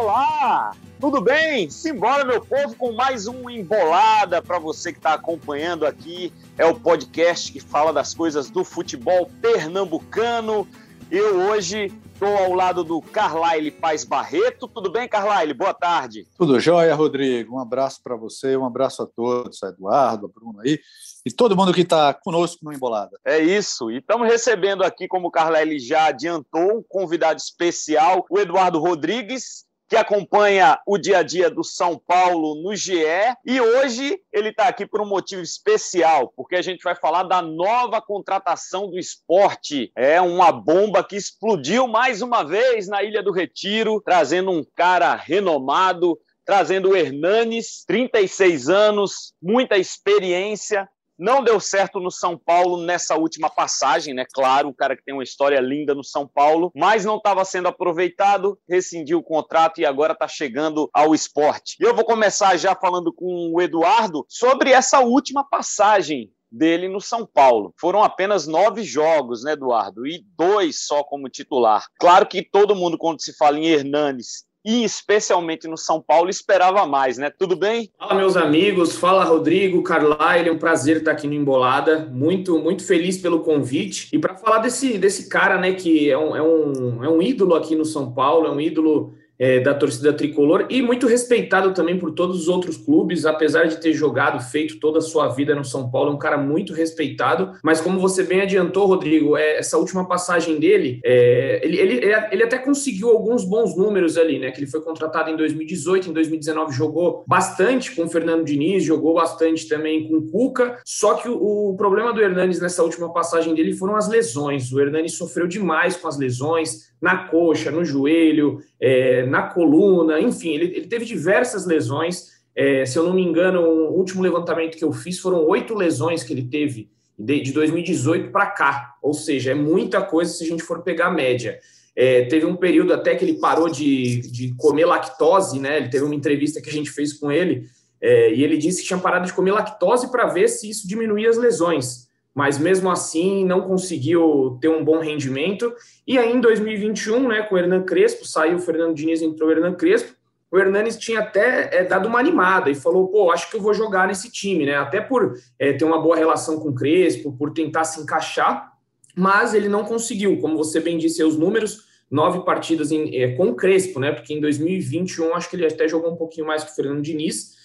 Olá, tudo bem? Simbora, meu povo, com mais um Embolada para você que está acompanhando aqui. É o podcast que fala das coisas do futebol pernambucano. Eu hoje estou ao lado do Carlyle Paz Barreto. Tudo bem, Carlyle? Boa tarde. Tudo jóia, Rodrigo. Um abraço para você, um abraço a todos, a Eduardo, a Bruno aí, e todo mundo que está conosco no Embolada. É isso. E estamos recebendo aqui, como o Carlyle já adiantou, um convidado especial, o Eduardo Rodrigues, que acompanha o dia a dia do São Paulo no GE. E hoje ele está aqui por um motivo especial, porque a gente vai falar da nova contratação do esporte. É uma bomba que explodiu mais uma vez na Ilha do Retiro, trazendo um cara renomado. Trazendo o Hernanes, 36 anos, muita experiência, não deu certo no São Paulo nessa última passagem, né? Claro, um cara que tem uma história linda no São Paulo, mas não estava sendo aproveitado, rescindiu o contrato e agora está chegando ao esporte. E eu vou começar já falando com o Eduardo sobre essa última passagem dele no São Paulo. Foram apenas nove jogos, né, Eduardo? E dois só como titular. Claro que todo mundo, quando se fala em Hernanes e especialmente no São Paulo, esperava mais, né? Tudo bem? Fala, meus amigos. Fala, Rodrigo, Carlyle. É um prazer estar aqui no Embolada. Muito, muito feliz pelo convite. E para falar desse, desse cara, né, que é um, é, um, é um ídolo aqui no São Paulo, é um ídolo é, da torcida tricolor e muito respeitado também por todos os outros clubes, apesar de ter jogado, feito toda a sua vida no São Paulo, é um cara muito respeitado. Mas como você bem adiantou, Rodrigo, é, essa última passagem dele, é, ele, ele, ele até conseguiu alguns bons números ali, né? Que ele foi contratado em 2018, em 2019 jogou bastante com o Fernando Diniz, jogou bastante também com o Cuca. Só que o, o problema do Hernanes nessa última passagem dele foram as lesões. O Hernanes sofreu demais com as lesões na coxa, no joelho, é, na coluna, enfim, ele, ele teve diversas lesões. É, se eu não me engano, o último levantamento que eu fiz foram oito lesões que ele teve de, de 2018 para cá, ou seja, é muita coisa se a gente for pegar a média. É, teve um período até que ele parou de, de comer lactose, né? Ele teve uma entrevista que a gente fez com ele é, e ele disse que tinha parado de comer lactose para ver se isso diminuía as lesões mas mesmo assim não conseguiu ter um bom rendimento. E aí em 2021, né, com o Hernan Crespo, saiu o Fernando Diniz, entrou o Hernan Crespo, o Hernanes tinha até é, dado uma animada e falou, pô, acho que eu vou jogar nesse time, né? Até por é, ter uma boa relação com o Crespo, por tentar se encaixar, mas ele não conseguiu. Como você bem disse, os números, nove partidas em, é, com o Crespo, né? Porque em 2021 acho que ele até jogou um pouquinho mais que o Fernando Diniz,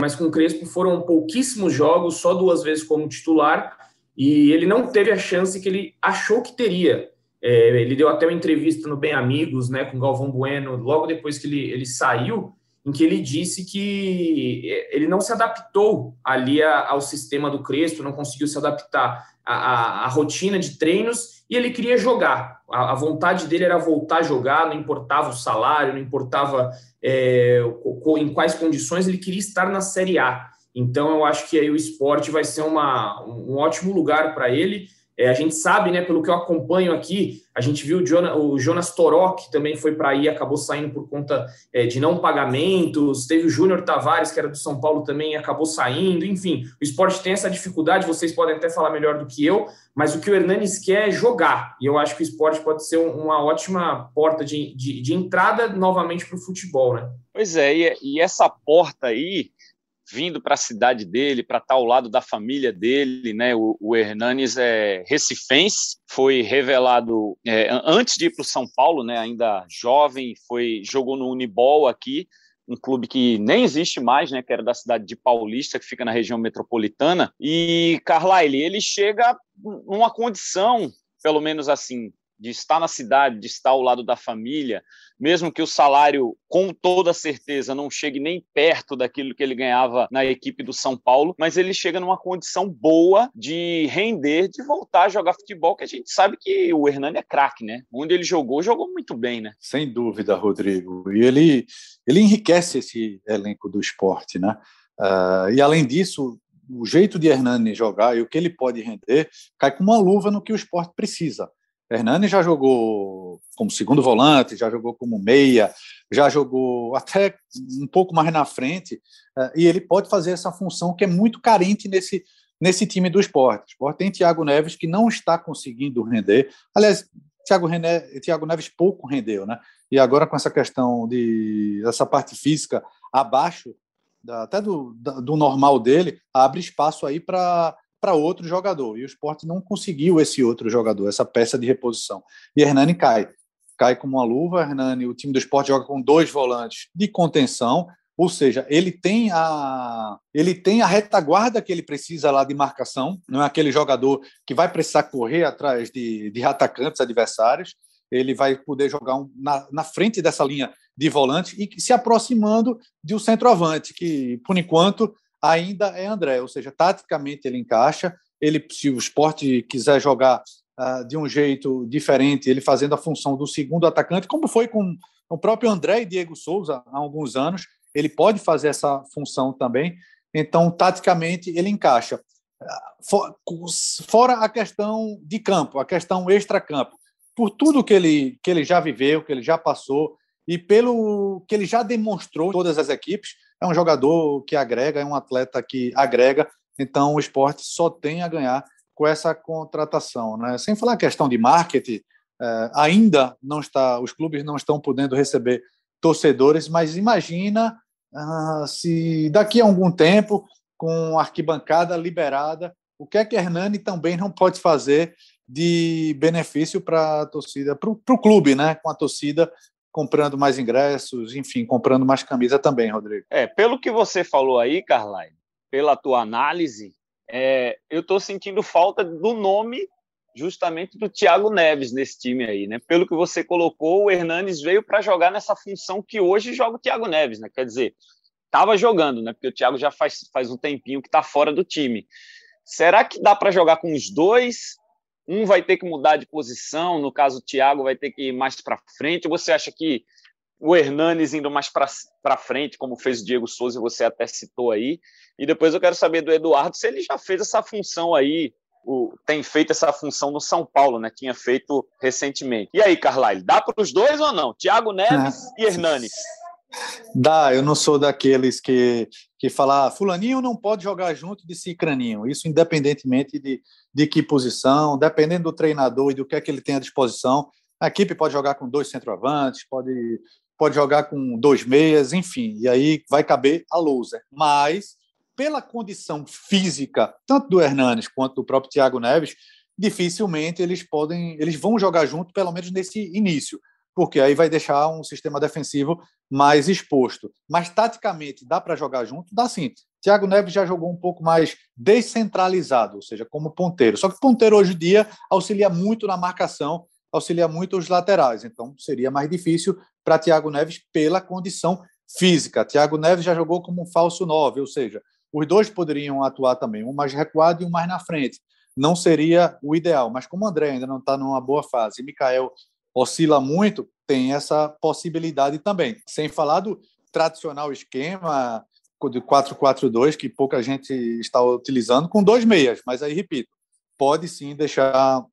mas com o Crespo foram pouquíssimos jogos, só duas vezes como titular, e ele não teve a chance que ele achou que teria. É, ele deu até uma entrevista no Bem Amigos, né, com Galvão Bueno, logo depois que ele, ele saiu, em que ele disse que é, ele não se adaptou ali ao sistema do Crespo, não conseguiu se adaptar à, à, à rotina de treinos e ele queria jogar. A, a, vontade dele era voltar a jogar, não importava o salário, não importava é, em quais condições, ele queria estar na Série A. Então, eu acho que aí o esporte vai ser uma, um ótimo lugar para ele. É, a gente sabe, né, pelo que eu acompanho aqui, a gente viu o Jonas, o Jonas Toró, que também foi para aí, acabou saindo por conta é, de não pagamentos. Teve o Júnior Tavares, que era do São Paulo também, e acabou saindo. Enfim, o esporte tem essa dificuldade, vocês podem até falar melhor do que eu, mas o que o Hernanes quer é jogar. E eu acho que o esporte pode ser uma ótima porta de, de, de entrada novamente para o futebol, né? Pois é, e, e essa porta aí vindo para a cidade dele, para estar ao lado da família dele, né? O, o Hernanes é recifense, foi revelado é, antes de ir para o São Paulo, né? Ainda jovem, foi jogou no Unibol aqui, um clube que nem existe mais, né? Que era da cidade de Paulista, que fica na região metropolitana. E Carlyle, ele chega numa condição, pelo menos assim, de estar na cidade, de estar ao lado da família, mesmo que o salário, com toda certeza, não chegue nem perto daquilo que ele ganhava na equipe do São Paulo, mas ele chega numa condição boa de render, de voltar a jogar futebol, que a gente sabe que o Hernani é craque, né? Onde ele jogou, jogou muito bem, né? Sem dúvida, Rodrigo. E ele, ele enriquece esse elenco do esporte, né? Uh, e além disso, o jeito de Hernani jogar e o que ele pode render cai com uma luva no que o esporte precisa. Hernani já jogou como segundo volante, já jogou como meia, já jogou até um pouco mais na frente, eh, e ele pode fazer essa função que é muito carente nesse, nesse time do esporte. O esporte tem Thiago Neves que não está conseguindo render. Aliás, Thiago, René, Thiago Neves pouco rendeu, né? E agora com essa questão de essa parte física abaixo até do, do normal dele, abre espaço aí para para outro jogador. E o esporte não conseguiu esse outro jogador, essa peça de reposição. E Hernani cai. Cai como uma luva. Hernani, o time do esporte joga com dois volantes de contenção, ou seja, ele tem a ele tem a retaguarda que ele precisa lá de marcação, não é aquele jogador que vai precisar correr atrás de, de atacantes adversários, ele vai poder jogar um, na, na frente dessa linha de volante e se aproximando de um centroavante, que por enquanto ainda é André, ou seja, taticamente ele encaixa. Ele, se o esporte quiser jogar uh, de um jeito diferente, ele fazendo a função do segundo atacante, como foi com o próprio André e Diego Souza há alguns anos, ele pode fazer essa função também. Então, taticamente, ele encaixa. Fora a questão de campo, a questão extra-campo, por tudo que ele, que ele já viveu, que ele já passou e pelo que ele já demonstrou em todas as equipes, é um jogador que agrega, é um atleta que agrega, então o esporte só tem a ganhar com essa contratação. Né? Sem falar a questão de marketing, é, ainda não está, os clubes não estão podendo receber torcedores, mas imagina ah, se daqui a algum tempo, com arquibancada liberada, o que é que Hernani também não pode fazer de benefício para a torcida, para o clube, né? Com a torcida comprando mais ingressos, enfim, comprando mais camisa também, Rodrigo. É, pelo que você falou aí, Carlyle, pela tua análise, é, eu estou sentindo falta do nome justamente do Thiago Neves nesse time aí, né? Pelo que você colocou, o Hernanes veio para jogar nessa função que hoje joga o Thiago Neves, né? Quer dizer, estava jogando, né? Porque o Thiago já faz, faz um tempinho que está fora do time. Será que dá para jogar com os dois? Um vai ter que mudar de posição, no caso o Thiago vai ter que ir mais para frente. Você acha que o Hernanes indo mais para frente, como fez o Diego Souza, você até citou aí. E depois eu quero saber do Eduardo se ele já fez essa função aí, o, tem feito essa função no São Paulo, né? Tinha feito recentemente. E aí, Carlyle, dá para os dois ou não? Thiago Neves é. e Hernanes. Dá, eu não sou daqueles que, que falar ah, fulaninho não pode jogar junto de cicraninho, isso independentemente de, de que posição, dependendo do treinador e do que é que ele tem à disposição, a equipe pode jogar com dois centroavantes, pode, pode jogar com dois meias, enfim, e aí vai caber a loser. Mas, pela condição física, tanto do Hernanes quanto do próprio Thiago Neves, dificilmente eles podem, eles vão jogar junto, pelo menos nesse início porque aí vai deixar um sistema defensivo mais exposto. Mas taticamente dá para jogar junto? Dá sim. Thiago Neves já jogou um pouco mais descentralizado, ou seja, como ponteiro. Só que ponteiro hoje em dia auxilia muito na marcação, auxilia muito os laterais. Então seria mais difícil para Thiago Neves pela condição física. Thiago Neves já jogou como um falso nove, ou seja, os dois poderiam atuar também, um mais recuado e um mais na frente. Não seria o ideal, mas como o André ainda não está numa boa fase e Mikael oscila muito, tem essa possibilidade também. Sem falar do tradicional esquema de 4-4-2, que pouca gente está utilizando, com dois meias, mas aí, repito, pode sim deixar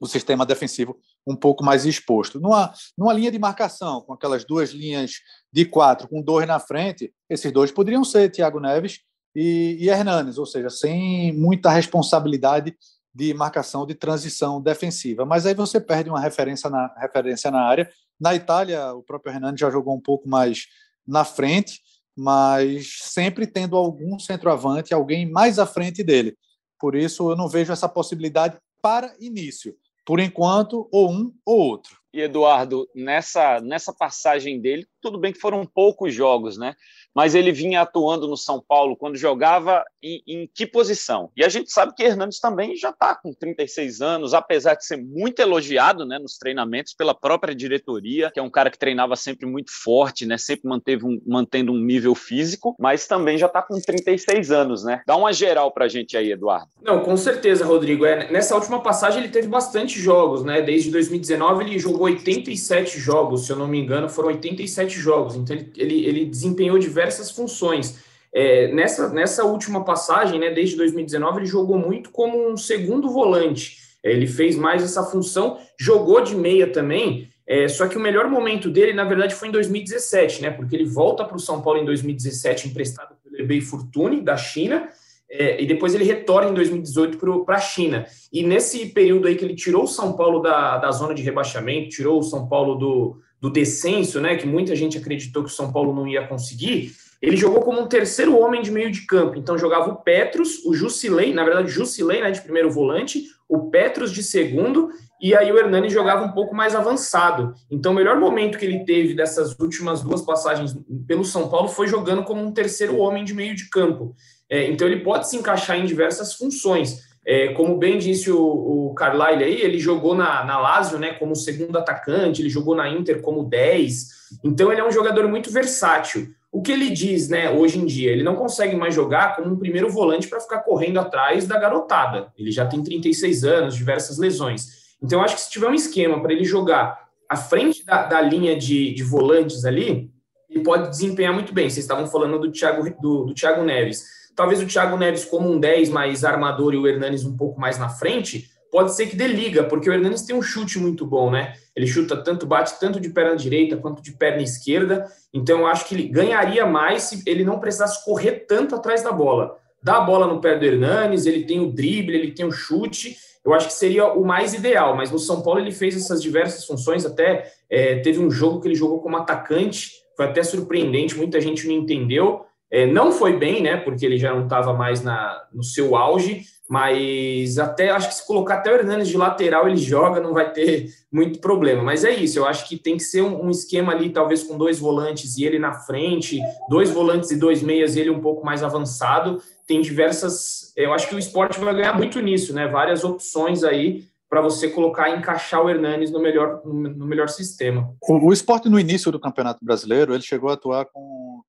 o sistema defensivo um pouco mais exposto. Numa, numa linha de marcação, com aquelas duas linhas de quatro, com dois na frente, esses dois poderiam ser Thiago Neves e, e Hernanes, ou seja, sem muita responsabilidade de marcação de transição defensiva. Mas aí você perde uma referência na, referência na área. Na Itália, o próprio Hernani já jogou um pouco mais na frente, mas sempre tendo algum centroavante, alguém mais à frente dele. Por isso, eu não vejo essa possibilidade para início. Por enquanto, ou um ou outro. E Eduardo, nessa, nessa passagem dele, tudo bem que foram poucos jogos, né? mas ele vinha atuando no São Paulo quando jogava em, em que posição? E a gente sabe que Hernandes também já está com 36 anos, apesar de ser muito elogiado né, nos treinamentos pela própria diretoria, que é um cara que treinava sempre muito forte, né, sempre manteve um, mantendo um nível físico, mas também já está com 36 anos, né? Dá uma geral para a gente aí, Eduardo. Não, com certeza, Rodrigo. É, nessa última passagem ele teve bastante jogos, né? Desde 2019 ele jogou 87 jogos, se eu não me engano, foram 87 jogos. Então ele, ele, ele desempenhou diversas funções. É, nessa, nessa última passagem, né, desde 2019, ele jogou muito como um segundo volante. É, ele fez mais essa função, jogou de meia também, é, só que o melhor momento dele, na verdade, foi em 2017, né? Porque ele volta para o São Paulo em 2017, emprestado pelo eBay Fortune, da China, é, e depois ele retorna em 2018 para a China. E nesse período aí que ele tirou o São Paulo da, da zona de rebaixamento, tirou o São Paulo do, do descenso, né, que muita gente acreditou que o São Paulo não ia conseguir, ele jogou como um terceiro homem de meio de campo. Então jogava o Petros, o Jusilei, na verdade, Jusilei né, de primeiro volante, o Petros de segundo, e aí o Hernani jogava um pouco mais avançado. Então o melhor momento que ele teve dessas últimas duas passagens pelo São Paulo foi jogando como um terceiro homem de meio de campo. É, então ele pode se encaixar em diversas funções. É, como bem disse o, o Carlyle aí, ele jogou na, na Lazio né, como segundo atacante, ele jogou na Inter como 10. Então ele é um jogador muito versátil. O que ele diz, né, hoje em dia, ele não consegue mais jogar como um primeiro volante para ficar correndo atrás da garotada. Ele já tem 36 anos, diversas lesões. Então, acho que se tiver um esquema para ele jogar à frente da, da linha de, de, volantes ali, ele pode desempenhar muito bem. Vocês estavam falando do Thiago, do, do Thiago Neves. Talvez o Thiago Neves como um 10 mais armador e o Hernanes um pouco mais na frente, pode ser que dê liga, porque o Hernanes tem um chute muito bom, né? Ele chuta tanto, bate tanto de perna direita quanto de perna esquerda. Então eu acho que ele ganharia mais se ele não precisasse correr tanto atrás da bola. Dá a bola no pé do Hernanes, ele tem o drible, ele tem o chute. Eu acho que seria o mais ideal, mas no São Paulo ele fez essas diversas funções. Até é, teve um jogo que ele jogou como atacante, foi até surpreendente, muita gente não entendeu. É, não foi bem, né? Porque ele já não estava mais na, no seu auge, mas até acho que se colocar até o Hernandes de lateral, ele joga, não vai ter muito problema. Mas é isso, eu acho que tem que ser um, um esquema ali, talvez com dois volantes e ele na frente, dois volantes e dois meias e ele um pouco mais avançado. Tem diversas. Eu acho que o esporte vai ganhar muito nisso, né? Várias opções aí para você colocar e encaixar o Hernanes no melhor, no melhor sistema. O, o esporte, no início do Campeonato Brasileiro, ele chegou a atuar com,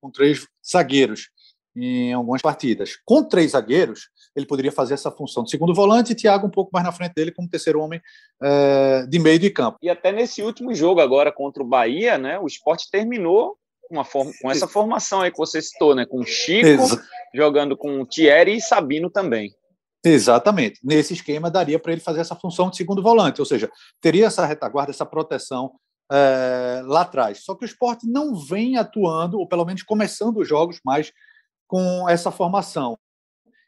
com três zagueiros em algumas partidas. Com três zagueiros, ele poderia fazer essa função de segundo volante e Thiago um pouco mais na frente dele como terceiro homem é, de meio de campo. E até nesse último jogo agora contra o Bahia, né, o esporte terminou com, forma, com essa formação aí que você citou, né, com Chico Exa jogando com Thierry e Sabino também. Exatamente. Nesse esquema, daria para ele fazer essa função de segundo volante, ou seja, teria essa retaguarda, essa proteção é, lá atrás. Só que o esporte não vem atuando, ou pelo menos começando os jogos mais com essa formação.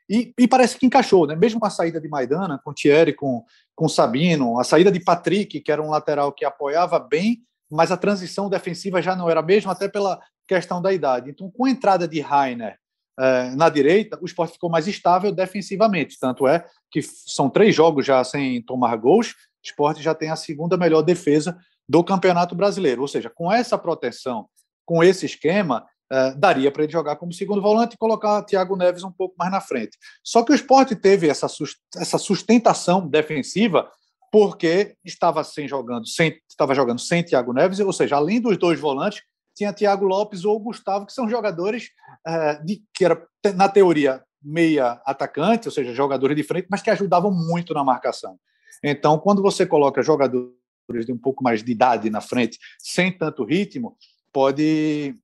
E, e, parece que encaixou, né? mesmo a saída de Maidana, com Thierry, com, com Sabino, a saída de Patrick, que era um lateral que apoiava bem, mas a transição defensiva já não era a mesma, até pela questão da idade. Então, com a entrada de Rainer é, na direita, o esporte ficou mais estável defensivamente. Tanto é que são três jogos já sem tomar gols, o esporte já tem a segunda melhor defesa do Campeonato Brasileiro. Ou seja, com essa proteção, com esse esquema, é, daria para ele jogar como segundo volante e colocar Thiago Neves um pouco mais na frente. Só que o esporte teve essa, essa sustentação defensiva porque estava sem jogando, sem, estava jogando sem Thiago Neves, ou seja, além dos dois volantes, tinha Thiago Lopes ou Gustavo, que são jogadores é, de, que era, na teoria, meia atacante, ou seja, jogadores de frente, mas que ajudavam muito na marcação. Então, quando você coloca jogadores de um pouco mais de idade na frente, sem tanto ritmo, pode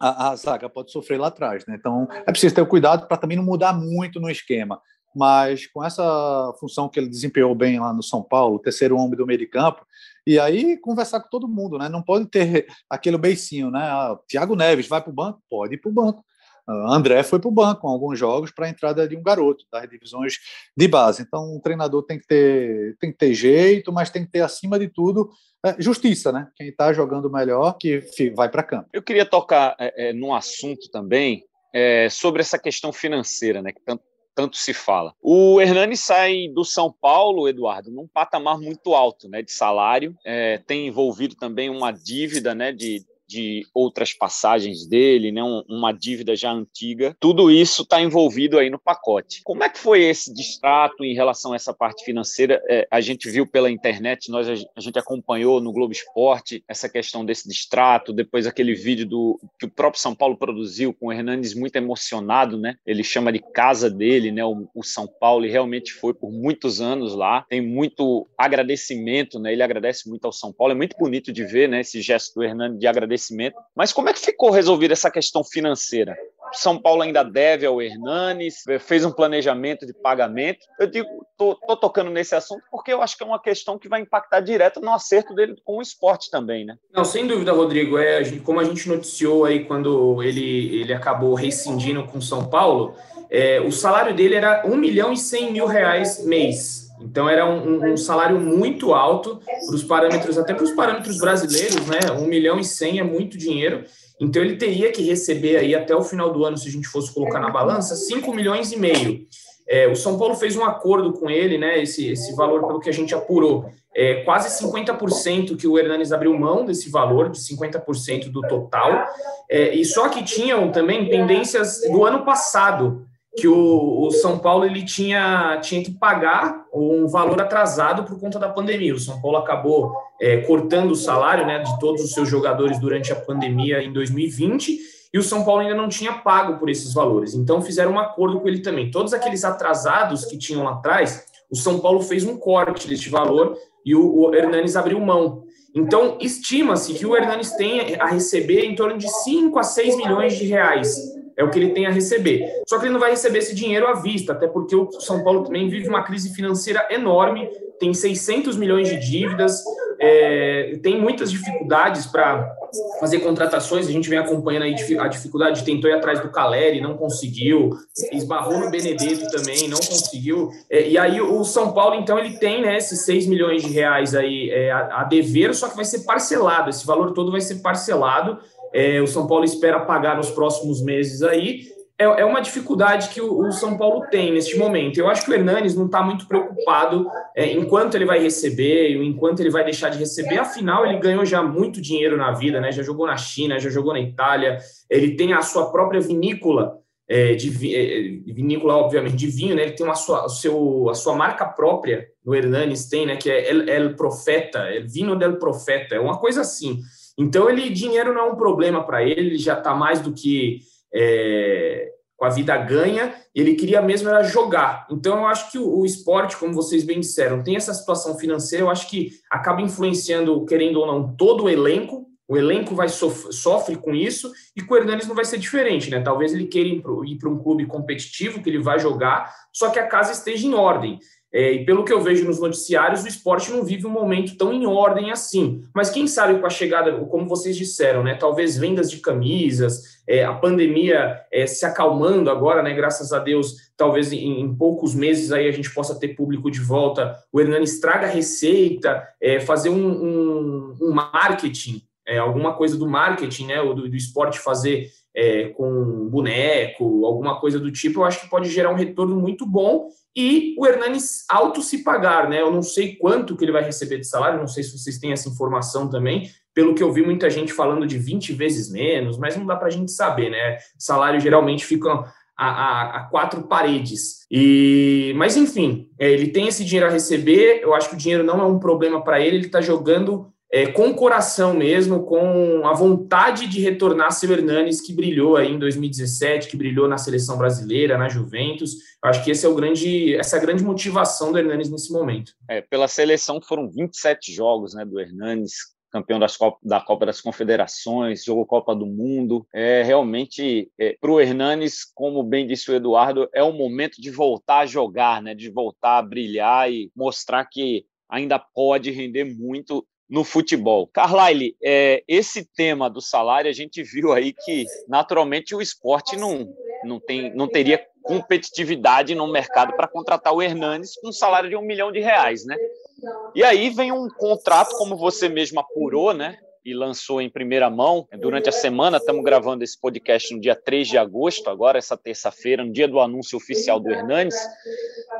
a, a zaga pode sofrer lá atrás. Né? Então, é preciso ter cuidado para também não mudar muito no esquema. Mas com essa função que ele desempenhou bem lá no São Paulo, terceiro homem do meio de campo, e aí conversar com todo mundo, né? Não pode ter aquele beicinho, né? Ah, Tiago Neves vai para o banco? Pode ir para o banco. Ah, André foi para o banco em alguns jogos para a entrada de um garoto das divisões de base. Então, um treinador tem que ter, tem que ter jeito, mas tem que ter, acima de tudo, é, justiça, né? Quem está jogando melhor que vai para campo. Eu queria tocar é, num assunto também é, sobre essa questão financeira, né? Que tanto tanto se fala. O Hernani sai do São Paulo, Eduardo, num patamar muito alto né, de salário, é, tem envolvido também uma dívida né, de de outras passagens dele, né, uma dívida já antiga. Tudo isso está envolvido aí no pacote. Como é que foi esse distrato em relação a essa parte financeira? É, a gente viu pela internet, nós a gente acompanhou no Globo Esporte essa questão desse distrato, depois aquele vídeo do que o próprio São Paulo produziu com o Hernandes muito emocionado, né? Ele chama de casa dele, né? O, o São Paulo e realmente foi por muitos anos lá. Tem muito agradecimento, né? Ele agradece muito ao São Paulo. É muito bonito de ver, né? Esse gesto do Hernandes de agradecimento mas como é que ficou resolvida essa questão financeira? São Paulo ainda deve ao Hernanes, fez um planejamento de pagamento. Eu digo, tô, tô tocando nesse assunto porque eu acho que é uma questão que vai impactar direto no acerto dele com o esporte também, né? Não, sem dúvida, Rodrigo. É, como a gente noticiou aí quando ele, ele acabou rescindindo com São Paulo, é, o salário dele era 1 milhão e 100 mil reais mês. Então era um, um salário muito alto para os parâmetros, até para os parâmetros brasileiros, né? 1 milhão e 100 é muito dinheiro. Então ele teria que receber aí até o final do ano, se a gente fosse colocar na balança, 5 milhões e meio. É, o São Paulo fez um acordo com ele, né? Esse, esse valor, pelo que a gente apurou, é quase 50% que o Hernanes abriu mão desse valor, de 50% do total. É, e só que tinham também pendências do ano passado, que o, o, São Paulo ele tinha, tinha que pagar um valor atrasado por conta da pandemia. O São Paulo acabou é, cortando o salário né, de todos os seus jogadores durante a pandemia em 2020 e o São Paulo ainda não tinha pago por esses valores. Então fizeram um acordo com ele também. Todos aqueles atrasados que tinham lá atrás, o São Paulo fez um corte deste valor e o, o Hernanes abriu mão. Então, estima-se que o Hernanes tem a receber em torno de 5 a 6 milhões de reais é o que ele tem a receber. Só que ele não vai receber esse dinheiro à vista, até porque o São Paulo também vive uma crise financeira enorme, tem 600 milhões de dívidas, é, tem muitas dificuldades para fazer contratações. A gente vem acompanhando aí a dificuldade, tentou ir atrás do Caleri, não conseguiu, esbarrou no Benedetto também, não conseguiu. É, e aí o São Paulo, então, ele tem né, esses 6 milhões de reais aí é, a, a dever, só que vai ser parcelado, esse valor todo vai ser parcelado é, o São Paulo espera pagar nos próximos meses aí. É, é uma dificuldade que o, o, São Paulo tem neste momento. Eu acho que o Hernanes não está muito preocupado é, enquanto ele vai receber, enquanto ele vai deixar de receber. Afinal, ele ganhou já muito dinheiro na vida, né? Já jogou na China, já jogou na Itália. Ele tem a sua própria vinícola. É, de, é, vinícola, obviamente, de vinho, né? Ele tem uma sua, a, seu, a sua marca própria, o Hernanes tem, né? Que é El, El Profeta, El Vino del Profeta, é uma coisa assim. Então, ele dinheiro não é um problema para ele, ele já está mais do que é, com a vida ganha, ele queria mesmo era jogar. Então, eu acho que o, o, esporte, como vocês bem disseram, tem essa situação financeira, eu acho que acaba influenciando, querendo ou não, todo o elenco. O elenco vai sof sofre com isso e com o Hernanes não vai ser diferente, né? Talvez ele queira ir para um clube competitivo que ele vai jogar, só que a casa esteja em ordem. É, e pelo que eu vejo nos noticiários, o esporte não vive um momento tão em ordem assim. Mas quem sabe com a chegada, como vocês disseram, né? Talvez vendas de camisas, é, a pandemia é, se acalmando agora, né? Graças a Deus, talvez em, em, poucos meses aí a gente possa ter público de volta. O Hernani traga receita, é, fazer um, um, um marketing, é, alguma coisa do marketing, né? Do, do esporte fazer é, com boneco, alguma coisa do tipo, eu acho que pode gerar um retorno muito bom e o Hernanes auto se pagar, né? Eu não sei quanto que ele vai receber de salário, não sei se vocês têm essa informação também. Pelo que eu vi, muita gente falando de 20 vezes menos, mas não dá para a gente saber, né? Salário geralmente fica a, a, a, quatro paredes. E, mas enfim, é, ele tem esse dinheiro a receber. Eu acho que o dinheiro não é um problema para ele. Ele está jogando é, com o coração mesmo, com a vontade de retornar seu Hernanes, que brilhou aí em 2017, que brilhou na seleção brasileira, na Juventus. Eu acho que esse é o grande, essa é a grande motivação do Hernanes nesse momento. É, pela seleção foram 27 jogos né, do Hernanes, campeão Copa, da Copa das Confederações, jogou Copa do Mundo. É realmente é, para o Hernanes, como bem disse o Eduardo, é o momento de voltar a jogar, né? De voltar a brilhar e mostrar que ainda pode render muito no futebol. Carlyle, é, esse tema do salário, a gente viu aí que, naturalmente, o esporte não, não, tem, não teria competitividade no mercado para contratar o Hernanes com um salário de um milhão de reais, né? E aí vem um contrato, como você mesmo apurou, né? E lançou em primeira mão durante a semana. Estamos gravando esse podcast no dia 3 de agosto, agora, essa terça-feira, no dia do anúncio oficial do Hernanes.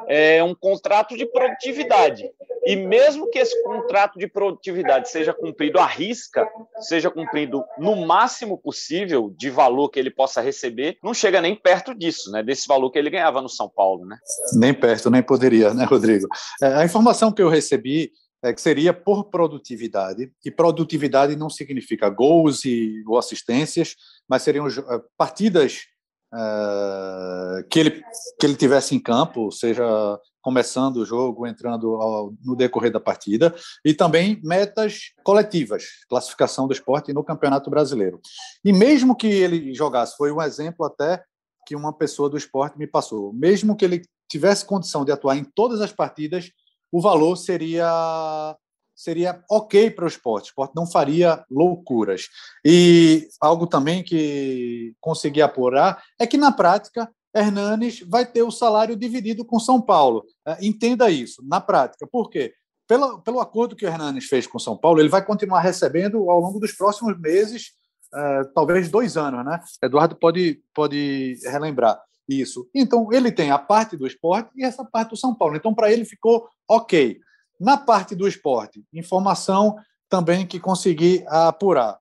É um contrato de produtividade. E mesmo que esse contrato de produtividade seja cumprido à risca, seja cumprido no máximo possível de valor que ele possa receber, não chega nem perto disso, né? Desse valor que ele ganhava no São Paulo, né? Nem perto, nem poderia, né, Rodrigo? É, a informação que eu recebi é, que seria por produtividade, e produtividade não significa gols e, ou assistências, mas seriam uh, partidas uh, que, ele, que ele tivesse em campo, seja começando o jogo, entrando ao, no decorrer da partida, e também metas coletivas, classificação do esporte no Campeonato Brasileiro. E mesmo que ele jogasse, foi um exemplo até que uma pessoa do esporte me passou, mesmo que ele tivesse condição de atuar em todas as partidas, o valor seria seria ok para o esporte. O esporte não faria loucuras. E algo também que consegui apurar é que, na prática, Hernanes vai ter o salário dividido com São Paulo. É, entenda isso, na prática. Por quê? Pelo, pelo acordo que o Hernanes fez com São Paulo, ele vai continuar recebendo ao longo dos próximos meses, é, talvez dois anos, né? Eduardo pode, pode relembrar isso. Então, ele tem a parte do esporte e essa parte do São Paulo. Então, para ele ficou ok. Na parte do esporte, informação também que consegui apurar.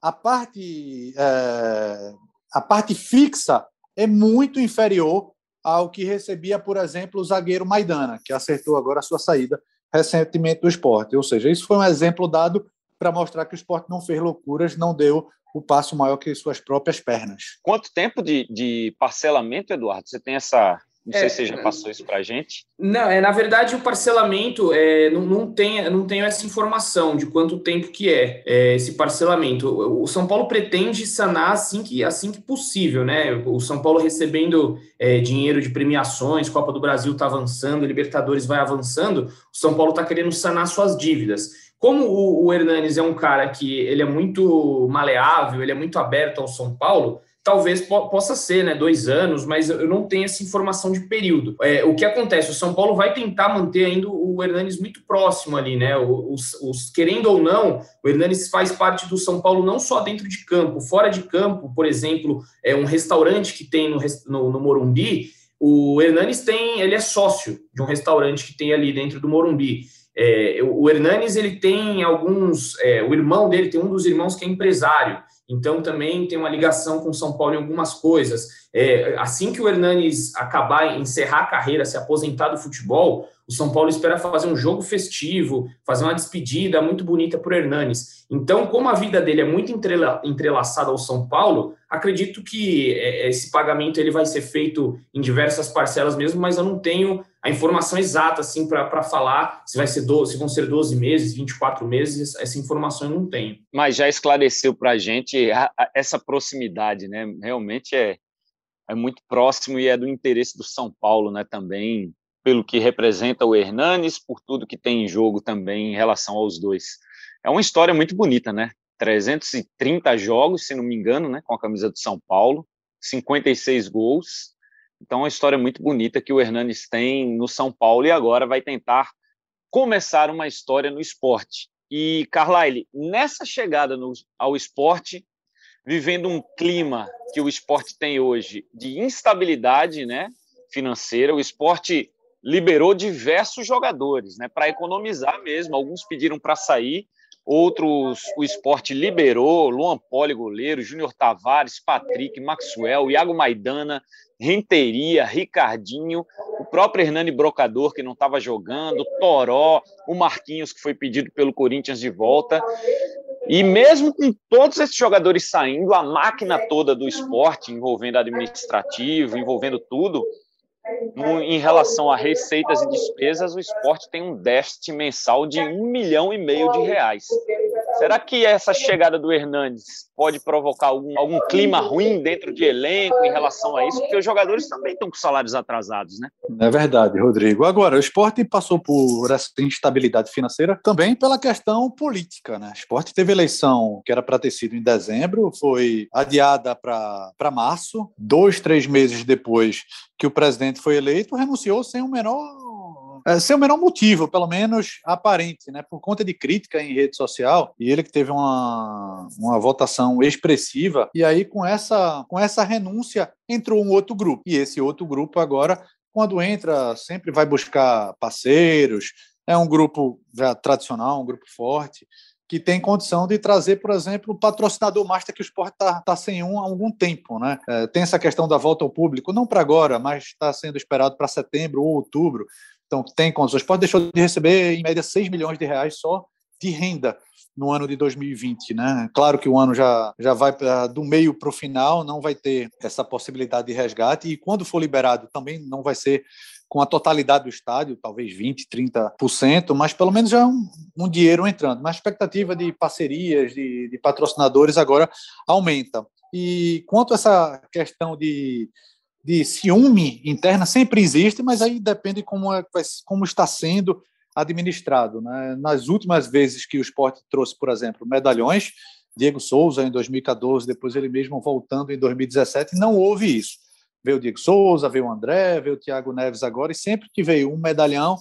A parte, é, a parte fixa é muito inferior ao que recebia, por exemplo, o zagueiro Maidana, que acertou agora a sua saída recentemente do esporte. Ou seja, isso foi um exemplo dado para mostrar que o esporte não fez loucuras, não deu o passo maior que suas próprias pernas. Quanto tempo de, de parcelamento, Eduardo? Você tem essa, não sei é, se você já passou isso para a gente. Não, é, na verdade, o parcelamento é, não, não, tem, não tenho essa informação de quanto tempo que é, é, esse parcelamento. O São Paulo pretende sanar assim que, assim que possível, né? O São Paulo recebendo é, dinheiro de premiações, Copa do Brasil está avançando, Libertadores vai avançando, o São Paulo está querendo sanar suas dívidas. Como o, o Hernanes é um cara que ele é muito maleável, ele é muito aberto ao São Paulo, talvez po possa ser, né, dois anos, mas eu não tenho essa informação de período. É, o que acontece? O São Paulo vai tentar manter ainda o Hernanes muito próximo ali, né? Os, os, querendo ou não, o Hernanes faz parte do São Paulo não só dentro de campo, fora de campo, por exemplo, é um restaurante que tem no, no, no Morumbi. O Hernanes tem, ele é sócio de um restaurante que tem ali dentro do Morumbi. É, o Hernanes ele tem alguns, é, o irmão dele tem um dos irmãos que é empresário. Então, também tem uma ligação com São Paulo em algumas coisas. É, assim que o Hernanes acabar, encerrar a carreira, se aposentar do futebol, o São Paulo espera fazer um jogo festivo, fazer uma despedida muito bonita para o Hernanes. Então, como a vida dele é muito entrelaçada ao São Paulo, acredito que é, esse pagamento ele vai ser feito em diversas parcelas mesmo, mas eu não tenho a informação exata assim para falar se vai ser 12, se vão ser 12 meses, 24 meses, essa informação eu não tenho. Mas já esclareceu para a gente essa proximidade, né? Realmente é, é muito próximo e é do interesse do São Paulo, né? Também pelo que representa o Hernanes, por tudo que tem em jogo também em relação aos dois. É uma história muito bonita, né? 330 jogos, se não me engano, né, com a camisa do São Paulo, 56 gols. Então, é uma história muito bonita que o Hernanes tem no São Paulo e agora vai tentar começar uma história no esporte. E, Carlyle, nessa chegada no, ao esporte, vivendo um clima que o esporte tem hoje de instabilidade né, financeira, o esporte liberou diversos jogadores, né, para economizar mesmo. Alguns pediram para sair, outros o esporte liberou, Luan Poli, goleiro, Júnior Tavares, Patrick, Maxwell, Iago Maidana, Renteria, Ricardinho, o próprio Hernani Brocador, que não estava jogando, Toró, o Marquinhos, que foi pedido pelo Corinthians de volta. E mesmo com todos esses jogadores saindo, a máquina toda do esporte, envolvendo administrativo, envolvendo tudo, no, em relação a receitas e despesas, o esporte tem um déficit mensal de um milhão e meio de reais. Será que essa chegada do Hernandes pode provocar algum, algum clima ruim dentro de elenco em relação a isso? Porque os jogadores também estão com salários atrasados, né? É verdade, Rodrigo. Agora, o esporte passou por essa instabilidade financeira também pela questão política, né? O esporte teve eleição que era para ter sido em dezembro, foi adiada para março, dois, três meses depois que o presidente foi eleito, renunciou sem o menor é, sem o menor motivo, pelo menos aparente, né? Por conta de crítica em rede social, e ele que teve uma, uma votação expressiva, e aí com essa, com essa renúncia entrou um outro grupo. E esse outro grupo agora, quando entra, sempre vai buscar parceiros, é um grupo já tradicional, um grupo forte, que tem condição de trazer, por exemplo, o patrocinador master que o esporte está tá sem um há algum tempo. Né? É, tem essa questão da volta ao público, não para agora, mas está sendo esperado para setembro ou outubro. Então, tem condições. Pode deixou de receber, em média, 6 milhões de reais só de renda no ano de 2020, né? Claro que o ano já, já vai pra, do meio para o final, não vai ter essa possibilidade de resgate e quando for liberado também não vai ser com a totalidade do estádio, talvez 20%, 30%, mas pelo menos já é um, um dinheiro entrando. Mas a expectativa de parcerias, de, de patrocinadores agora aumenta. E quanto a essa questão de, de ciúme interna, sempre existe, mas aí depende como, é, como está sendo administrado. Né? Nas últimas vezes que o esporte trouxe, por exemplo, medalhões, Diego Souza em 2014, depois ele mesmo voltando em 2017, não houve isso. Veio o Diego Souza, veio o André, veio o Thiago Neves agora, e sempre que veio um medalhão,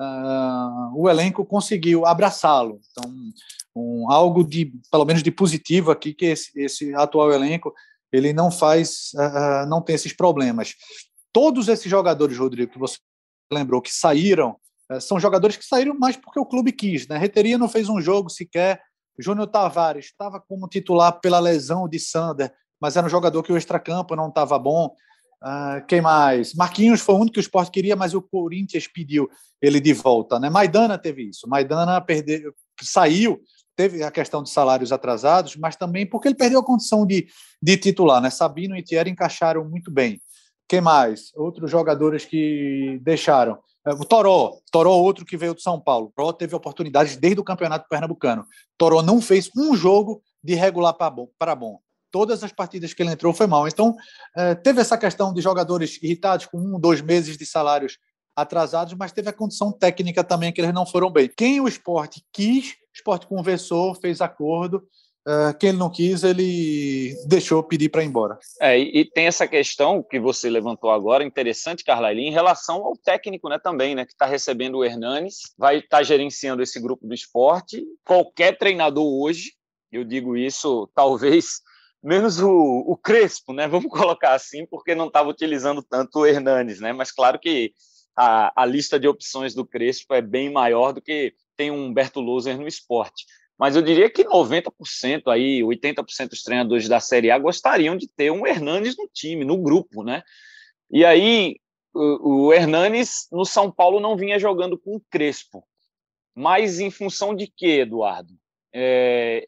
uh, o elenco conseguiu abraçá-lo. Então, um, algo de, pelo menos de positivo aqui, que esse, esse atual elenco ele não faz, uh, não tem esses problemas. Todos esses jogadores, Rodrigo, que você lembrou, que saíram, uh, são jogadores que saíram mais porque o clube quis. Né? Reteria não fez um jogo sequer. Júnior Tavares estava como titular pela lesão de Sander, mas era um jogador que o extracampo não estava bom. Uh, quem mais? Marquinhos foi o único que o esporte queria, mas o Corinthians pediu ele de volta. Né? Maidana teve isso. Maidana perdeu, saiu, teve a questão de salários atrasados, mas também porque ele perdeu a condição de, de titular. Né? Sabino e Thierry encaixaram muito bem. Quem mais? Outros jogadores que deixaram. É, o Toró, Toró outro que veio de São Paulo. Toró teve oportunidades desde o Campeonato Pernambucano. Toró não fez um jogo de regular para bom. Para bom todas as partidas que ele entrou foi mal. Então, é, teve essa questão de jogadores irritados com um, dois meses de salários atrasados, mas teve a condição técnica também que eles não foram bem. Quem o esporte quis, o esporte conversou, fez acordo. É, quem ele não quis, ele deixou pedir para ir embora. É, e, tem essa questão que você levantou agora, interessante, Carlyle, em relação ao técnico né, também, né, que está recebendo o Hernanes, vai estar tá gerenciando esse grupo do esporte. Qualquer treinador hoje, eu digo isso, talvez menos o, o Crespo, né? Vamos colocar assim, porque não estava utilizando tanto o Hernanes, né? Mas claro que a, a lista de opções do Crespo é bem maior do que tem um Humberto Loser no esporte. Mas eu diria que 90% aí, 80% dos treinadores da Série A gostariam de ter um Hernanes no time, no grupo, né? E aí o, o Hernanes no São Paulo não vinha jogando com o Crespo. Mas em função de quê, Eduardo? É,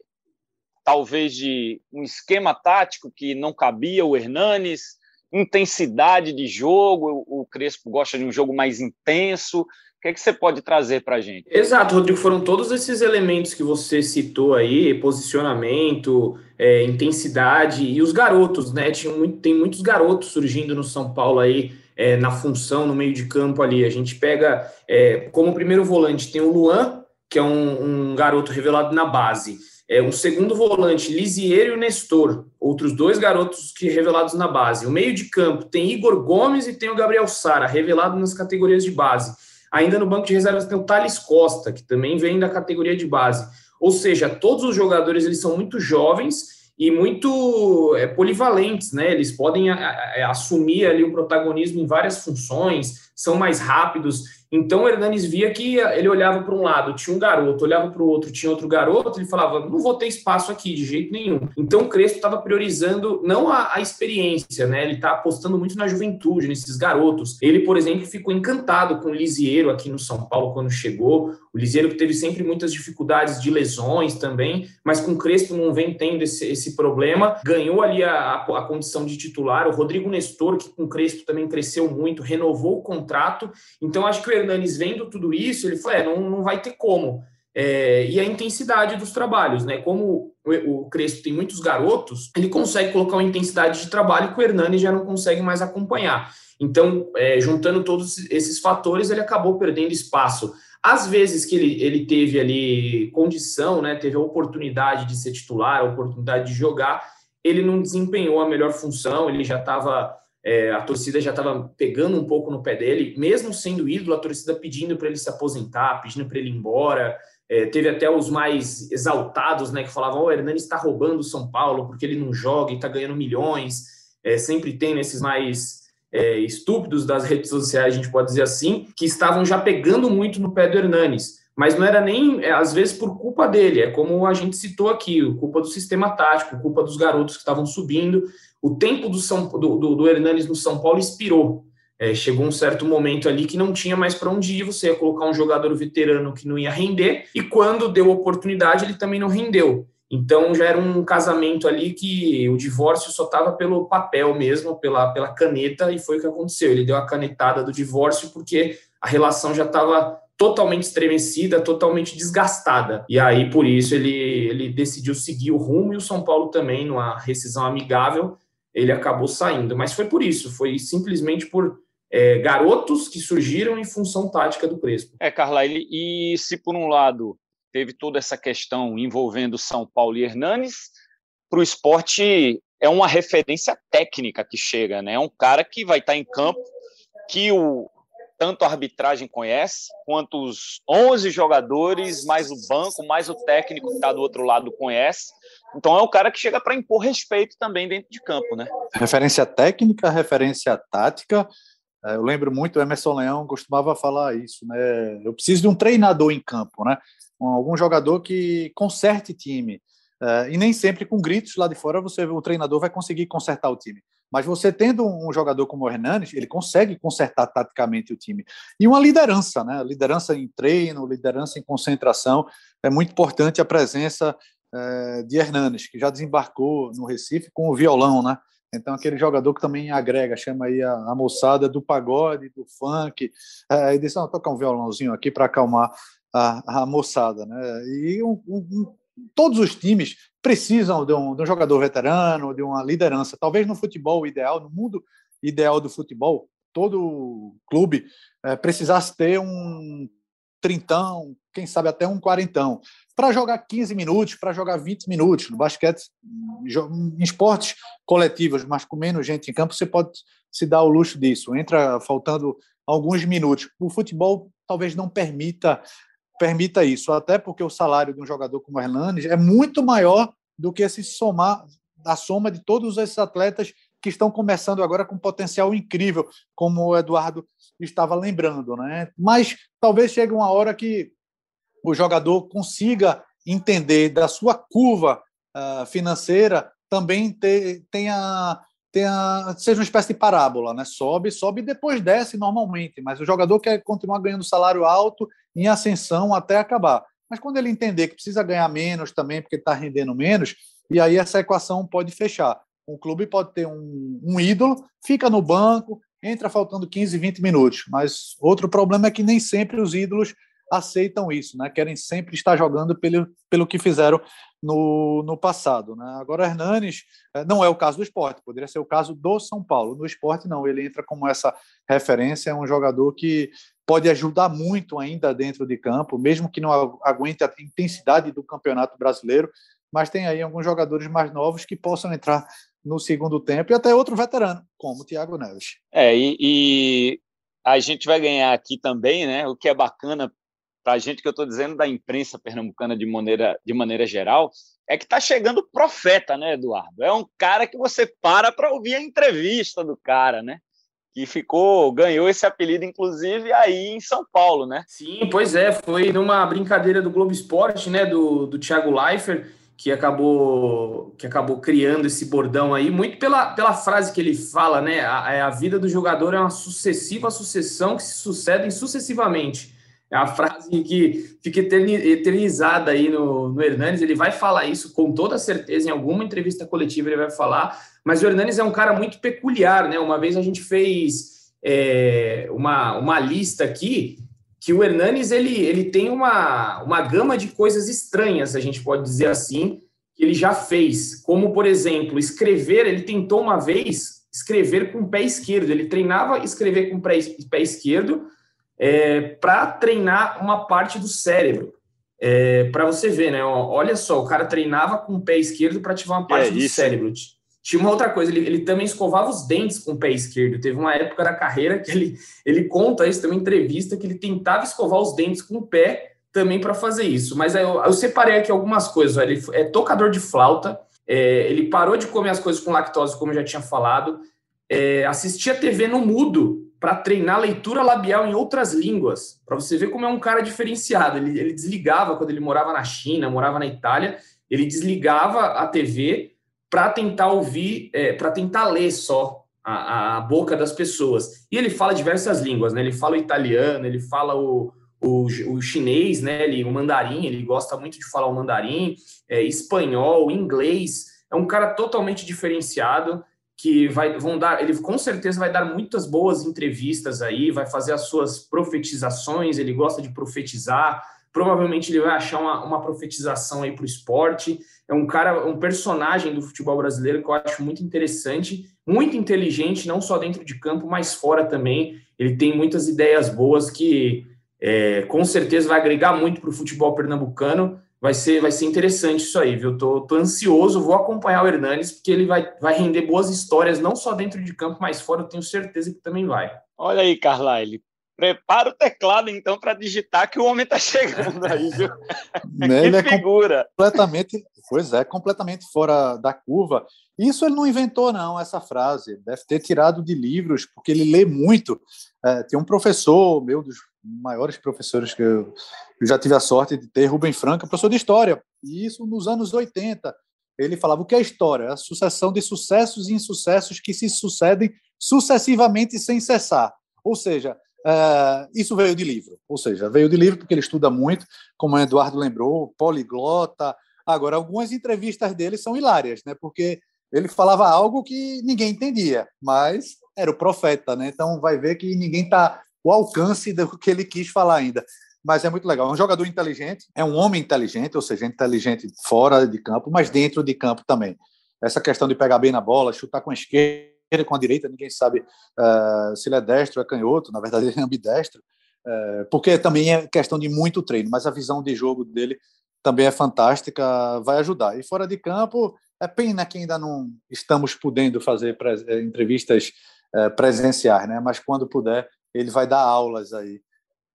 talvez de um esquema tático que não cabia o Hernanes, intensidade de jogo, o Crespo gosta de um jogo mais intenso. O que, é que você pode trazer para a gente? Exato, Rodrigo, foram todos esses elementos que você citou aí, posicionamento, é, intensidade e os garotos, né? Tinha muito, tem muitos garotos surgindo no São Paulo aí, é, na função, no meio de campo ali. A gente pega é, como primeiro volante tem o Luan, que é um, um garoto revelado na base. É, um segundo volante, Lisiero e o Nestor, outros dois garotos que revelados na base. O meio de campo tem Igor Gomes e tem o Gabriel Sara, revelado nas categorias de base. Ainda no banco de reservas tem o Thales Costa, que também vem da categoria de base. Ou seja, todos os jogadores eles são muito jovens e muito é, polivalentes, né? Eles podem a, a, assumir ali o protagonismo em várias funções, são mais rápidos então o Hernanes via que ele olhava para um lado, tinha um garoto, olhava para o outro, tinha outro garoto, ele falava: não vou ter espaço aqui de jeito nenhum. Então o Crespo estava priorizando não a, a, experiência, né? Ele está apostando muito na juventude, nesses garotos. Ele, por exemplo, ficou encantado com o Lisieiro aqui no São Paulo quando chegou. O Lisieiro que teve sempre muitas dificuldades de lesões também, mas com o Crespo não vem tendo esse, esse problema. Ganhou ali a, a, condição de titular. O Rodrigo Nestor, que com o Crespo também cresceu muito, renovou o contrato. Então acho que o Hernanes vendo tudo isso, ele falou: é, não, não vai ter como. É, e a intensidade dos trabalhos, né? Como o, o Crespo tem muitos garotos, ele consegue colocar uma intensidade de trabalho que o Hernani já não consegue mais acompanhar. Então, é, juntando todos esses fatores, ele acabou perdendo espaço. Às vezes que ele, ele teve ali condição, né, teve a oportunidade de ser titular, a oportunidade de jogar, ele não desempenhou a melhor função, ele já estava, é, a torcida já estava pegando um pouco no pé dele, mesmo sendo ídolo, a torcida pedindo para ele se aposentar, pedindo para ele ir embora. É, teve até os mais exaltados, né, que falavam: o Hernani está roubando o São Paulo porque ele não joga e está ganhando milhões. É, sempre tem esses mais é, estúpidos das redes sociais, a gente pode dizer assim, que estavam já pegando muito no pé do Hernanes. Mas não era nem, é, às vezes, por culpa dele, é como a gente citou aqui, culpa do sistema tático, culpa dos garotos que estavam subindo. O tempo do, São, do, do, do Hernanes no São Paulo expirou. É, chegou um certo momento ali que não tinha mais para onde ir, você ia colocar um jogador veterano que não ia render, e quando deu oportunidade, ele também não rendeu. Então já era um casamento ali que o divórcio só estava pelo papel mesmo, pela, pela caneta, e foi o que aconteceu. Ele deu a canetada do divórcio porque a relação já estava totalmente estremecida, totalmente desgastada. E aí, por isso, ele, ele decidiu seguir o rumo e o São Paulo também, numa rescisão amigável, ele acabou saindo. Mas foi por isso, foi simplesmente por é, garotos que surgiram em função tática do Crespo. É, Carla, ele, e se por um lado teve toda essa questão envolvendo São Paulo e Hernanes, para o esporte é uma referência técnica que chega, né? É um cara que vai estar em campo, que o tanto a arbitragem conhece, quanto os 11 jogadores, mais o banco, mais o técnico que está do outro lado conhece. Então é o cara que chega para impor respeito também dentro de campo, né? Referência técnica, referência tática. É, eu lembro muito, o Emerson Leão costumava falar isso, né? Eu preciso de um treinador em campo, né? algum jogador que conserte time. Uh, e nem sempre com gritos lá de fora você o treinador vai conseguir consertar o time. Mas você tendo um jogador como o Hernanes, ele consegue consertar taticamente o time. E uma liderança, né? Liderança em treino, liderança em concentração. É muito importante a presença uh, de Hernanes, que já desembarcou no Recife com o violão, né? Então, aquele jogador que também agrega, chama aí a, a moçada do pagode, do funk, é, e diz: tocar um violãozinho aqui para acalmar a, a moçada. Né? E um, um, todos os times precisam de um, de um, jogador veterano, de uma liderança. Talvez no futebol ideal, no mundo ideal do futebol, todo clube é, precisasse ter um trintão, quem sabe até um quarentão, para jogar 15 minutos, para jogar 20 minutos. No basquete, em esportes coletivos, mas com menos gente em campo, você pode se dar o luxo disso. Entra faltando alguns minutos. O futebol talvez não permita permita isso, até porque o salário de um jogador como o Hernandes é muito maior do que se somar a soma de todos esses atletas que estão começando agora com potencial incrível, como o Eduardo estava lembrando, né? Mas talvez chegue uma hora que o jogador consiga entender da sua curva uh, financeira também ter, tenha tenha, seja uma espécie de parábola, né? Sobe, sobe e depois desce normalmente, mas o jogador quer continuar ganhando salário alto em ascensão até acabar. Mas quando ele entender que precisa ganhar menos também, porque está rendendo menos, e aí essa equação pode fechar. O clube pode ter um, um ídolo, fica no banco, entra faltando 15, 20 minutos. Mas outro problema é que nem sempre os ídolos aceitam isso, né? Querem sempre estar jogando pelo, pelo que fizeram no, no passado. Né? Agora, Hernanes eh, não é o caso do esporte, poderia ser o caso do São Paulo. No esporte, não, ele entra como essa referência, é um jogador que pode ajudar muito ainda dentro de campo, mesmo que não aguente a intensidade do campeonato brasileiro, mas tem aí alguns jogadores mais novos que possam entrar no segundo tempo e até outro veterano, como o Thiago Neves. É, e, e a gente vai ganhar aqui também, né? O que é bacana para a gente que eu estou dizendo da imprensa pernambucana de maneira, de maneira geral, é que está chegando profeta, né, Eduardo? É um cara que você para para ouvir a entrevista do cara, né? Que ficou, ganhou esse apelido, inclusive, aí em São Paulo, né? Sim, pois é, foi numa brincadeira do Globo Esporte, né, do, do Thiago Leifert, que acabou que acabou criando esse bordão aí, muito pela, pela frase que ele fala, né? A, é, a vida do jogador é uma sucessiva sucessão que se sucedem sucessivamente. É a frase que fica eternizada aí no, no Hernanes. Ele vai falar isso com toda certeza em alguma entrevista coletiva, ele vai falar. Mas o Hernanes é um cara muito peculiar, né? Uma vez a gente fez é, uma, uma lista aqui que o Hernanes ele, ele tem uma, uma gama de coisas estranhas, a gente pode dizer assim, que ele já fez. Como, por exemplo, escrever. Ele tentou uma vez escrever com o pé esquerdo. Ele treinava escrever com o pé esquerdo é, para treinar uma parte do cérebro. É, para você ver, né? Olha só, o cara treinava com o pé esquerdo para ativar uma parte é, do isso. cérebro. Tinha uma outra coisa, ele, ele, também escovava os dentes com o pé esquerdo. Teve uma época da carreira que ele, ele conta isso também em entrevista, que ele tentava escovar os dentes com o pé também para fazer isso. Mas eu, eu, separei aqui algumas coisas. Ele é tocador de flauta, é, ele parou de comer as coisas com lactose, como eu já tinha falado, é, assistia TV no mudo para treinar leitura labial em outras línguas, para você ver como é um cara diferenciado. Ele, ele, desligava quando ele morava na China, morava na Itália, ele desligava a TV para tentar ouvir, é, para tentar ler só a, a, boca das pessoas. E ele fala diversas línguas, né? Ele fala o italiano, ele fala o, o, o chinês, né? Ele, o mandarim, ele gosta muito de falar o mandarim, é, espanhol, inglês. É um cara totalmente diferenciado que vai, vão dar, ele com certeza vai dar muitas boas entrevistas aí, vai fazer as suas profetizações, ele gosta de profetizar, provavelmente ele vai achar uma, uma profetização aí para o esporte. É um cara, um personagem do futebol brasileiro que eu acho muito interessante, muito inteligente, não só dentro de campo, mas fora também. Ele tem muitas ideias boas que é, com certeza vai agregar muito para o futebol pernambucano vai ser, vai ser interessante isso aí, viu? Tô, tô ansioso, vou acompanhar o Hernanes, porque ele vai, vai render boas histórias, não só dentro de campo, mas fora, eu tenho certeza que também vai. Olha aí, Carlyle. Prepara o teclado, então, para digitar que o homem está chegando aí, viu? Né, ele é figura. completamente, pois é, completamente fora da curva. Isso ele não inventou, não, essa frase. Deve ter tirado de livros, porque ele lê muito. É, tem um professor, meu, dos maiores professores que eu, eu já tive a sorte de ter, Rubem Franca, professor de História. E isso nos anos 80. Ele falava o que é história? É a sucessão de sucessos e insucessos que se sucedem sucessivamente sem cessar. Ou seja, é, isso veio de livro. Ou seja, veio de livro porque ele estuda muito, como o Eduardo lembrou, poliglota. Agora, algumas entrevistas dele são hilárias, né? porque ele falava algo que ninguém entendia, mas era o profeta, né? Então vai ver que ninguém está o alcance do que ele quis falar ainda. Mas é muito legal. É um jogador inteligente, é um homem inteligente, ou seja, inteligente fora de campo, mas dentro de campo também. Essa questão de pegar bem na bola, chutar com a esquerda, com a direita, ninguém sabe uh, se ele é destro ou é canhoto, na verdade ele é ambidestro, uh, porque também é questão de muito treino, mas a visão de jogo dele também é fantástica, vai ajudar. E fora de campo, é pena que ainda não estamos podendo fazer eh, entrevistas presenciais, né? mas quando puder, ele vai dar aulas aí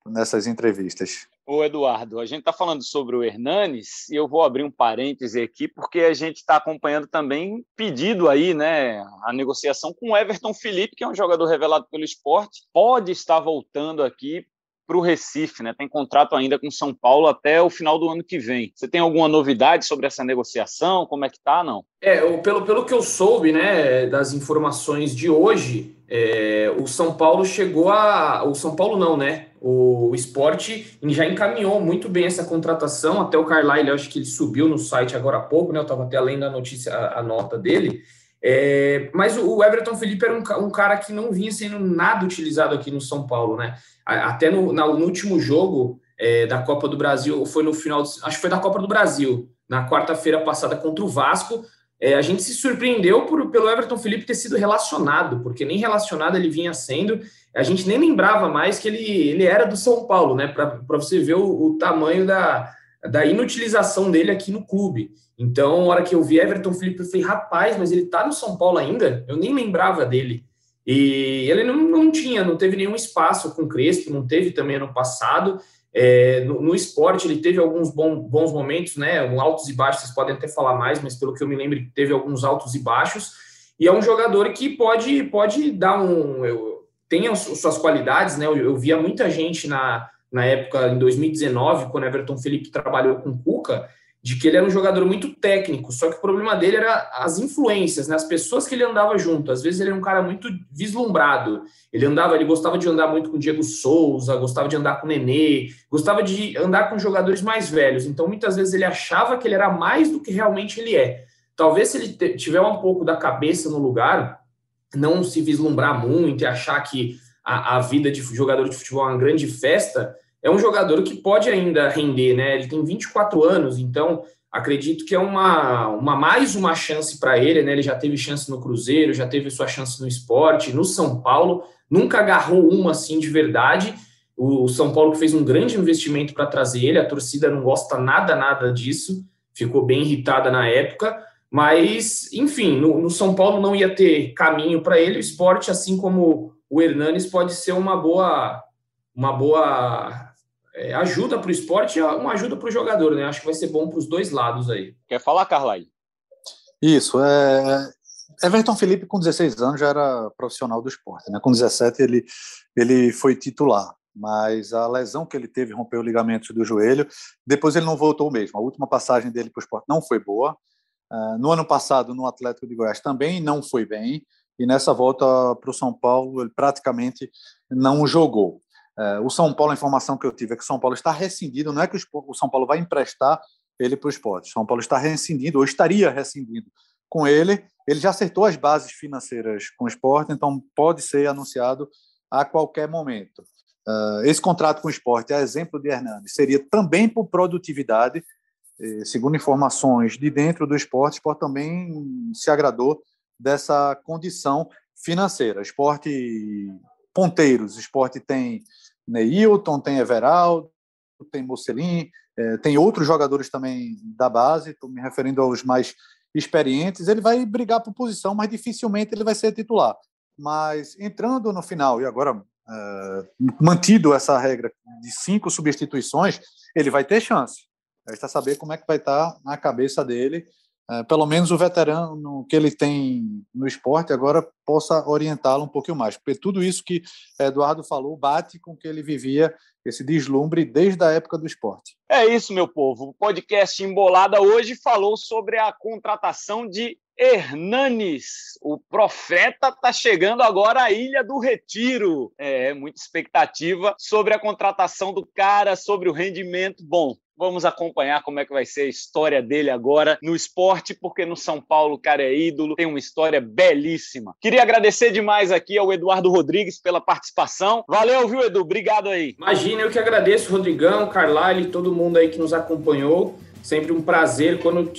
nessas entrevistas. Ô Eduardo, a gente está falando sobre o Hernanes e eu vou abrir um parêntese aqui porque a gente está acompanhando também pedido aí, né, a negociação com o Everton Felipe, que é um jogador revelado pelo esporte, pode estar voltando aqui para o Recife, né? Tem contrato ainda com São Paulo até o final do ano que vem. Você tem alguma novidade sobre essa negociação? Como é que tá, não? É, pelo, pelo que eu soube, né, das informações de hoje, é, o São Paulo chegou a. O São Paulo não, né? O, o esporte já encaminhou muito bem essa contratação. Até o Carlyle, eu acho que ele subiu no site agora há pouco, né? Eu estava até além da notícia, a, a nota dele. É, mas o Everton Felipe era um, um, cara que não vinha sendo nada utilizado aqui no São Paulo, né? Até no, no último jogo é, da Copa do Brasil, foi no final, acho que foi da Copa do Brasil, na quarta-feira passada contra o Vasco. É, a gente se surpreendeu por, pelo Everton Felipe ter sido relacionado, porque nem relacionado ele vinha sendo. A gente nem lembrava mais que ele, ele era do São Paulo, né? Para você ver o, o tamanho da, da inutilização dele aqui no clube. Então, na hora que eu vi Everton Felipe, eu falei, rapaz, mas ele tá no São Paulo ainda? Eu nem lembrava dele. E ele não, não tinha, não teve nenhum espaço com o Crespo, não teve também ano passado. É, no, no, esporte, ele teve alguns bom, bons momentos, né? Altos e baixos, vocês podem até falar mais, mas pelo que eu me lembro, teve alguns altos e baixos. E é um jogador que pode, pode dar um. Eu, tem as suas qualidades, né? Eu, eu via muita gente na, na época, em 2019, quando Everton Felipe trabalhou com Cuca, de que ele era um jogador muito técnico, só que o problema dele era as influências, né? as pessoas que ele andava junto. Às vezes ele era um cara muito vislumbrado. Ele andava, ele gostava de andar muito com Diego Souza, gostava de andar com Nenê, gostava de andar com jogadores mais velhos. Então, muitas vezes ele achava que ele era mais do que realmente ele é. Talvez se ele tiver um pouco da cabeça no lugar, não se vislumbrar muito e achar que a, a vida de jogador de futebol é uma grande festa, é um jogador que pode ainda render, né? Ele tem 24 anos, então acredito que é uma, uma mais uma chance para ele, né? Ele já teve chance no Cruzeiro, já teve sua chance no esporte, no São Paulo, nunca agarrou uma assim de verdade. O São Paulo que fez um grande investimento para trazer ele, a torcida não gosta nada, nada disso, ficou bem irritada na época, mas enfim, no, no São Paulo não ia ter caminho para ele. O esporte, assim como o Hernanes, pode ser uma boa, uma boa é, ajuda para o esporte e uma ajuda para o jogador, né? Acho que vai ser bom para os dois lados aí. Quer falar, Carlai? Isso. É... Everton Felipe, com 16 anos, já era profissional do esporte. Né? Com 17, ele, ele foi titular, mas a lesão que ele teve rompeu o ligamento do joelho. Depois, ele não voltou mesmo. A última passagem dele para o esporte não foi boa. Uh, no ano passado, no Atlético de Goiás, também não foi bem. E nessa volta para o São Paulo, ele praticamente não jogou. É, o São Paulo, a informação que eu tive é que o São Paulo está rescindido, não é que o São Paulo vai emprestar ele para o esporte. O São Paulo está rescindindo, ou estaria rescindindo com ele. Ele já acertou as bases financeiras com o esporte, então pode ser anunciado a qualquer momento. Uh, esse contrato com o esporte, a exemplo de Hernani, seria também por produtividade, segundo informações de dentro do esporte, o esporte também se agradou dessa condição financeira. Esporte ponteiros, esporte tem Neilton, tem Everaldo, tem Mocelin, é, tem outros jogadores também da base, estou me referindo aos mais experientes, ele vai brigar por posição, mas dificilmente ele vai ser titular. Mas entrando no final, e agora uh, mantido essa regra de cinco substituições, ele vai ter chance. Resta saber como é que vai estar na cabeça dele. Uh, pelo menos o veterano que ele tem no esporte agora possa orientá-lo um pouquinho mais, porque tudo isso que Eduardo falou bate com que ele vivia, esse deslumbre desde a época do esporte. É isso, meu povo. O podcast Embolada hoje falou sobre a contratação de Hernanes, o profeta, está chegando agora à Ilha do Retiro. É, muita expectativa sobre a contratação do cara, sobre o rendimento. Bom, Vamos acompanhar como é que vai ser a história dele agora no esporte, porque no São Paulo o cara é ídolo, tem uma história belíssima. Queria agradecer demais aqui ao Eduardo Rodrigues pela participação. Valeu, viu, Edu? Obrigado aí. Imagina, eu que agradeço, Rodrigão, Carlyle, todo mundo aí que nos acompanhou. Sempre um prazer. Quando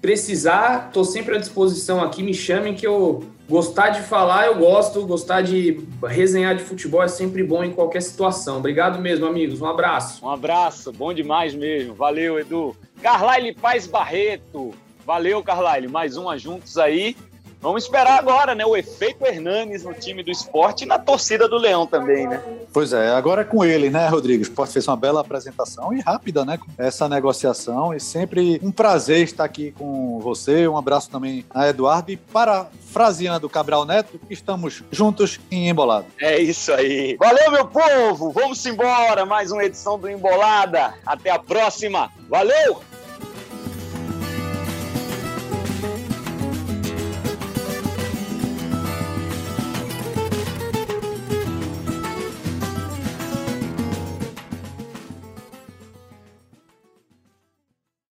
precisar, estou sempre à disposição aqui. Me chamem que eu gostar de falar, eu gosto. Gostar de resenhar de futebol é sempre bom em qualquer situação. Obrigado mesmo, amigos. Um abraço. Um abraço. Bom demais mesmo. Valeu, Edu. Carlyle Paz Barreto. Valeu, Carlyle. Mais uma juntos aí. Vamos esperar agora, né? O efeito Hernanes no time do esporte e na torcida do Leão também, né? Pois é, agora é com ele, né, Rodrigo? O esporte fez uma bela apresentação e rápida, né? Essa negociação. E sempre um prazer estar aqui com você. Um abraço também a Eduardo. E para Frasina do Cabral Neto, estamos juntos em Embolada. É isso aí. Valeu, meu povo! Vamos embora! Mais uma edição do Embolada. Até a próxima. Valeu!